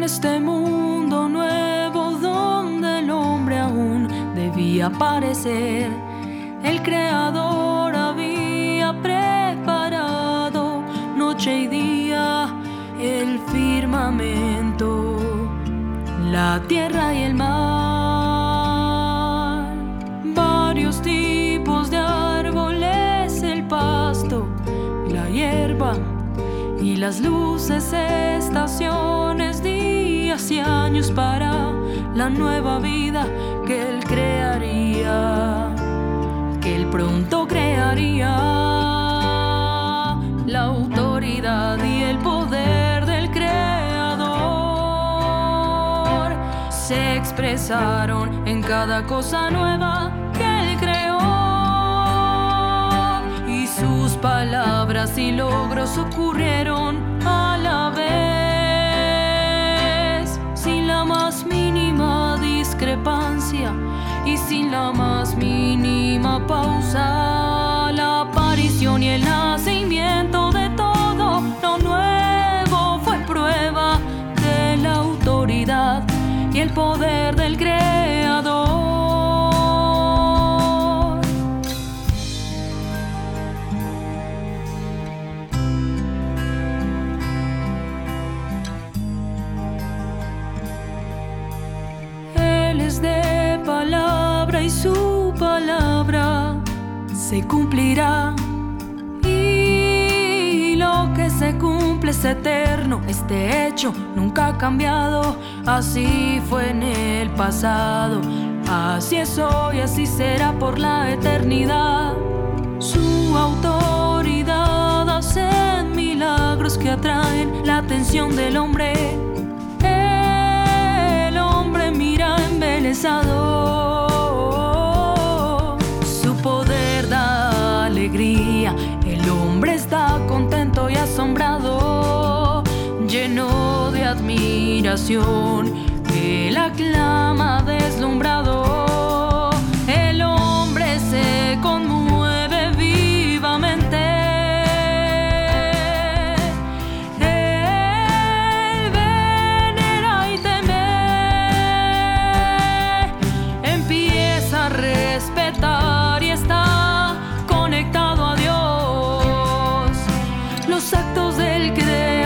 en este mundo nuevo donde el hombre aún debía aparecer, el Creador había preparado noche y día el firmamento, la tierra y el mar, varios tipos de árboles, el pasto, la hierba y las luces, estaciones, días años para la nueva vida que Él crearía, que Él pronto crearía. La autoridad y el poder del Creador se expresaron en cada cosa nueva que Él creó y sus palabras y logros ocurrieron sin la más mínima pausa. La aparición y el nacimiento de todo lo nuevo fue prueba de la autoridad y el poder del Creador. Él es de se cumplirá. Y lo que se cumple es eterno. Este hecho nunca ha cambiado. Así fue en el pasado. Así es hoy, así será por la eternidad. Su autoridad hace milagros que atraen la atención del hombre. El hombre mira embelesado. Admiración. Él aclama deslumbrado. El hombre se conmueve vivamente. Él venera y teme. Empieza a respetar y está conectado a Dios. Los actos del Creador